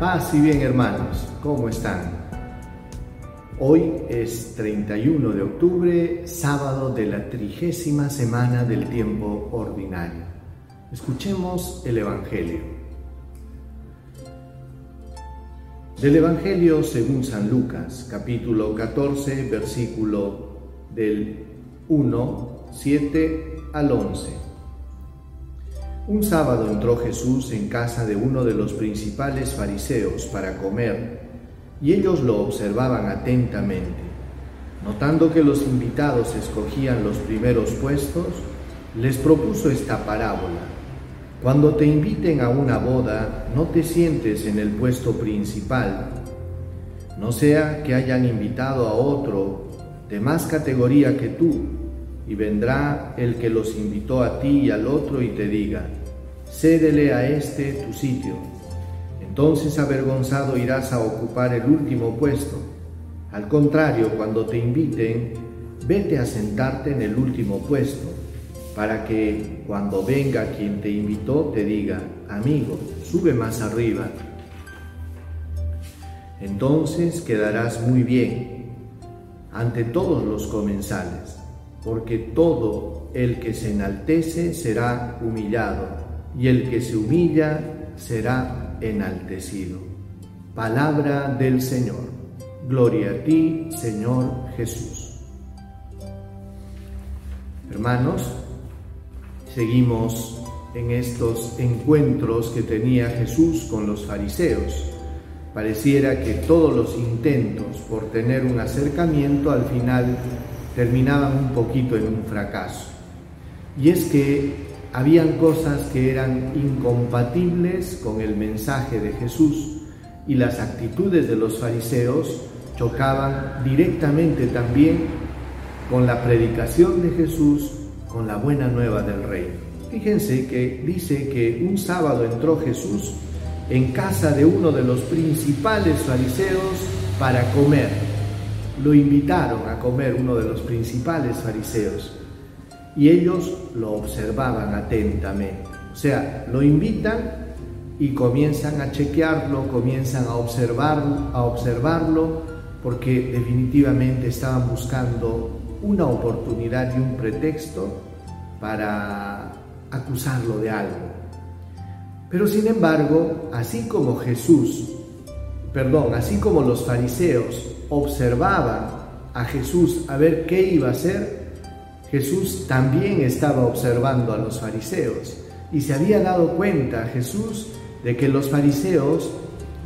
Paz y bien hermanos, ¿cómo están? Hoy es 31 de octubre, sábado de la trigésima semana del tiempo ordinario. Escuchemos el Evangelio. Del Evangelio según San Lucas, capítulo 14, versículo del 1, 7 al 11. Un sábado entró Jesús en casa de uno de los principales fariseos para comer, y ellos lo observaban atentamente. Notando que los invitados escogían los primeros puestos, les propuso esta parábola. Cuando te inviten a una boda, no te sientes en el puesto principal, no sea que hayan invitado a otro de más categoría que tú, y vendrá el que los invitó a ti y al otro y te diga, cédele a este tu sitio. Entonces avergonzado irás a ocupar el último puesto. Al contrario, cuando te inviten, vete a sentarte en el último puesto, para que cuando venga quien te invitó te diga, amigo, sube más arriba. Entonces quedarás muy bien ante todos los comensales, porque todo el que se enaltece será humillado y el que se humilla será enaltecido. Palabra del Señor. Gloria a ti, Señor Jesús. Hermanos, seguimos en estos encuentros que tenía Jesús con los fariseos. Pareciera que todos los intentos por tener un acercamiento al final terminaban un poquito en un fracaso. Y es que habían cosas que eran incompatibles con el mensaje de Jesús y las actitudes de los fariseos chocaban directamente también con la predicación de Jesús, con la buena nueva del rey. Fíjense que dice que un sábado entró Jesús en casa de uno de los principales fariseos para comer. Lo invitaron a comer uno de los principales fariseos y ellos lo observaban atentamente. O sea, lo invitan y comienzan a chequearlo, comienzan a observarlo, a observarlo, porque definitivamente estaban buscando una oportunidad y un pretexto para acusarlo de algo. Pero sin embargo, así como Jesús, perdón, así como los fariseos observaban a Jesús a ver qué iba a hacer, Jesús también estaba observando a los fariseos y se había dado cuenta Jesús de que los fariseos,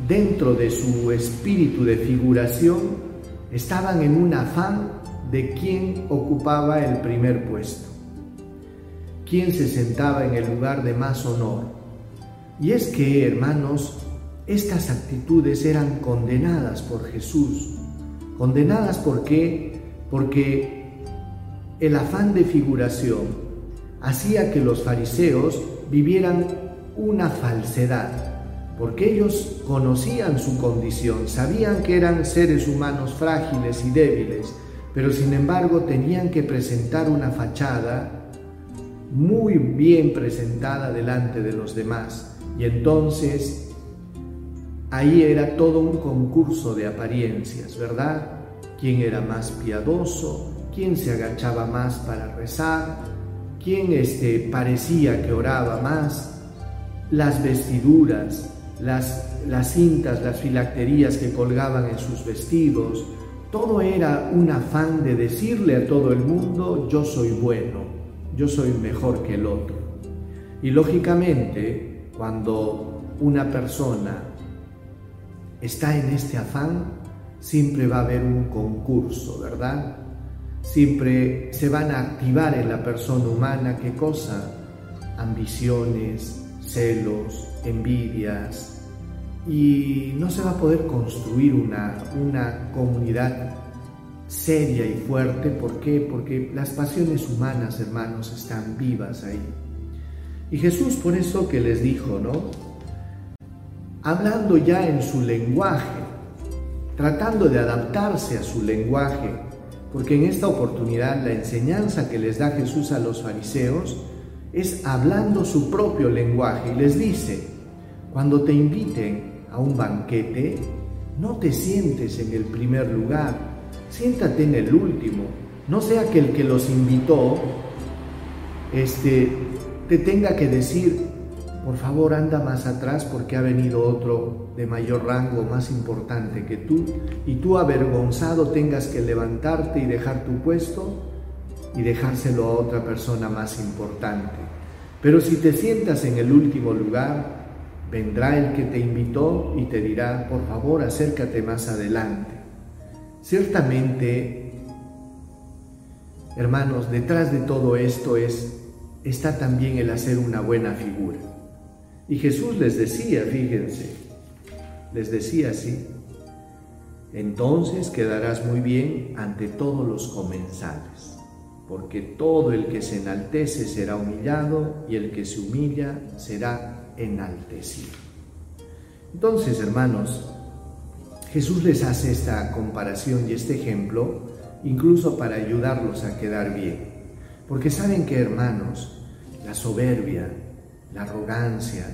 dentro de su espíritu de figuración, estaban en un afán de quién ocupaba el primer puesto, quién se sentaba en el lugar de más honor. Y es que, hermanos, estas actitudes eran condenadas por Jesús. Condenadas por qué? Porque el afán de figuración hacía que los fariseos vivieran una falsedad, porque ellos conocían su condición, sabían que eran seres humanos frágiles y débiles, pero sin embargo tenían que presentar una fachada muy bien presentada delante de los demás. Y entonces ahí era todo un concurso de apariencias, ¿verdad? ¿Quién era más piadoso? quién se agachaba más para rezar, quién este, parecía que oraba más, las vestiduras, las, las cintas, las filacterías que colgaban en sus vestidos, todo era un afán de decirle a todo el mundo, yo soy bueno, yo soy mejor que el otro. Y lógicamente, cuando una persona está en este afán, siempre va a haber un concurso, ¿verdad? siempre se van a activar en la persona humana, ¿qué cosa? Ambiciones, celos, envidias, y no se va a poder construir una, una comunidad seria y fuerte. ¿Por qué? Porque las pasiones humanas, hermanos, están vivas ahí. Y Jesús por eso que les dijo, ¿no? Hablando ya en su lenguaje, tratando de adaptarse a su lenguaje, porque en esta oportunidad la enseñanza que les da Jesús a los fariseos es hablando su propio lenguaje y les dice, cuando te inviten a un banquete, no te sientes en el primer lugar, siéntate en el último. No sea que el que los invitó este, te tenga que decir, por favor anda más atrás porque ha venido otro de mayor rango, más importante que tú, y tú avergonzado tengas que levantarte y dejar tu puesto y dejárselo a otra persona más importante. Pero si te sientas en el último lugar, vendrá el que te invitó y te dirá, por favor, acércate más adelante. Ciertamente, hermanos, detrás de todo esto es, está también el hacer una buena figura. Y Jesús les decía, fíjense, les decía así, entonces quedarás muy bien ante todos los comensales, porque todo el que se enaltece será humillado y el que se humilla será enaltecido. Entonces, hermanos, Jesús les hace esta comparación y este ejemplo incluso para ayudarlos a quedar bien. Porque saben que, hermanos, la soberbia, la arrogancia,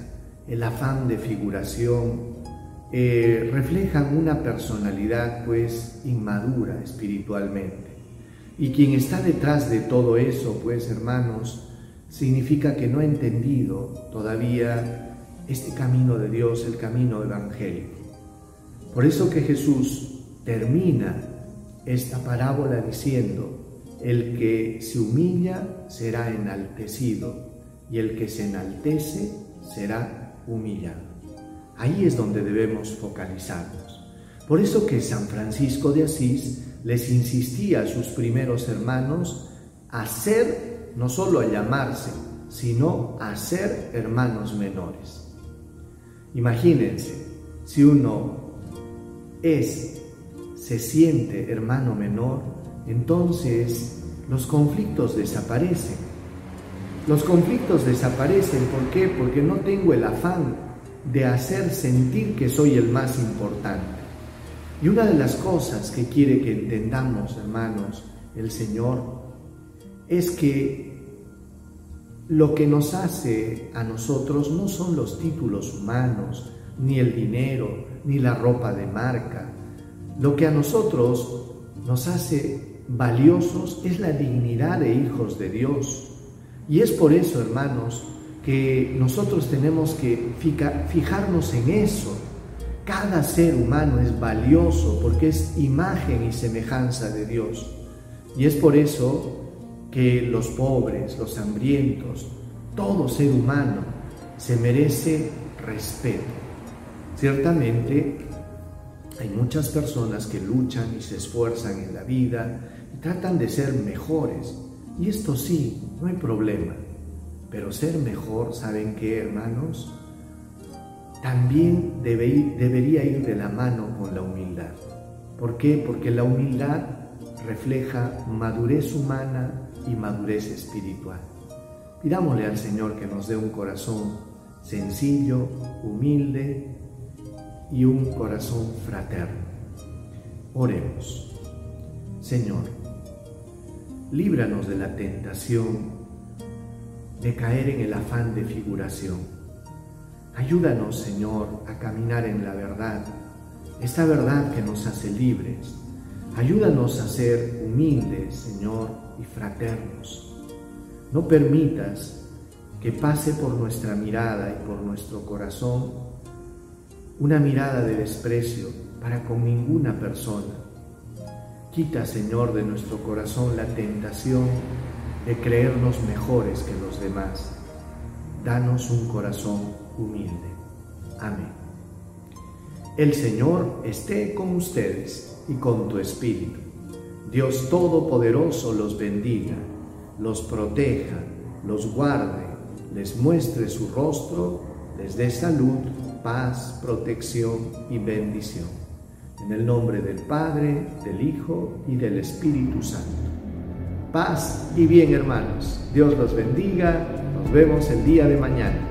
el afán de figuración, eh, reflejan una personalidad pues inmadura espiritualmente. Y quien está detrás de todo eso, pues hermanos, significa que no ha entendido todavía este camino de Dios, el camino evangélico. Por eso que Jesús termina esta parábola diciendo, el que se humilla será enaltecido y el que se enaltece será humillado. Ahí es donde debemos focalizarnos. Por eso que San Francisco de Asís les insistía a sus primeros hermanos a ser, no solo a llamarse, sino a ser hermanos menores. Imagínense, si uno es, se siente hermano menor, entonces los conflictos desaparecen. Los conflictos desaparecen, ¿por qué? Porque no tengo el afán de hacer sentir que soy el más importante. Y una de las cosas que quiere que entendamos, hermanos, el Señor, es que lo que nos hace a nosotros no son los títulos humanos, ni el dinero, ni la ropa de marca. Lo que a nosotros nos hace valiosos es la dignidad de hijos de Dios. Y es por eso, hermanos, que nosotros tenemos que fijarnos en eso. Cada ser humano es valioso porque es imagen y semejanza de Dios. Y es por eso que los pobres, los hambrientos, todo ser humano se merece respeto. Ciertamente hay muchas personas que luchan y se esfuerzan en la vida y tratan de ser mejores. Y esto sí, no hay problema. Pero ser mejor, ¿saben qué, hermanos? También debe debería ir de la mano con la humildad. ¿Por qué? Porque la humildad refleja madurez humana y madurez espiritual. Pidámosle al Señor que nos dé un corazón sencillo, humilde y un corazón fraterno. Oremos. Señor, líbranos de la tentación de caer en el afán de figuración. Ayúdanos, Señor, a caminar en la verdad, esta verdad que nos hace libres. Ayúdanos a ser humildes, Señor, y fraternos. No permitas que pase por nuestra mirada y por nuestro corazón una mirada de desprecio para con ninguna persona. Quita, Señor, de nuestro corazón la tentación de creernos mejores que los demás. Danos un corazón humilde. Amén. El Señor esté con ustedes y con tu espíritu. Dios Todopoderoso los bendiga, los proteja, los guarde, les muestre su rostro, les dé salud, paz, protección y bendición. En el nombre del Padre, del Hijo y del Espíritu Santo. Paz y bien hermanos. Dios los bendiga. Nos vemos el día de mañana.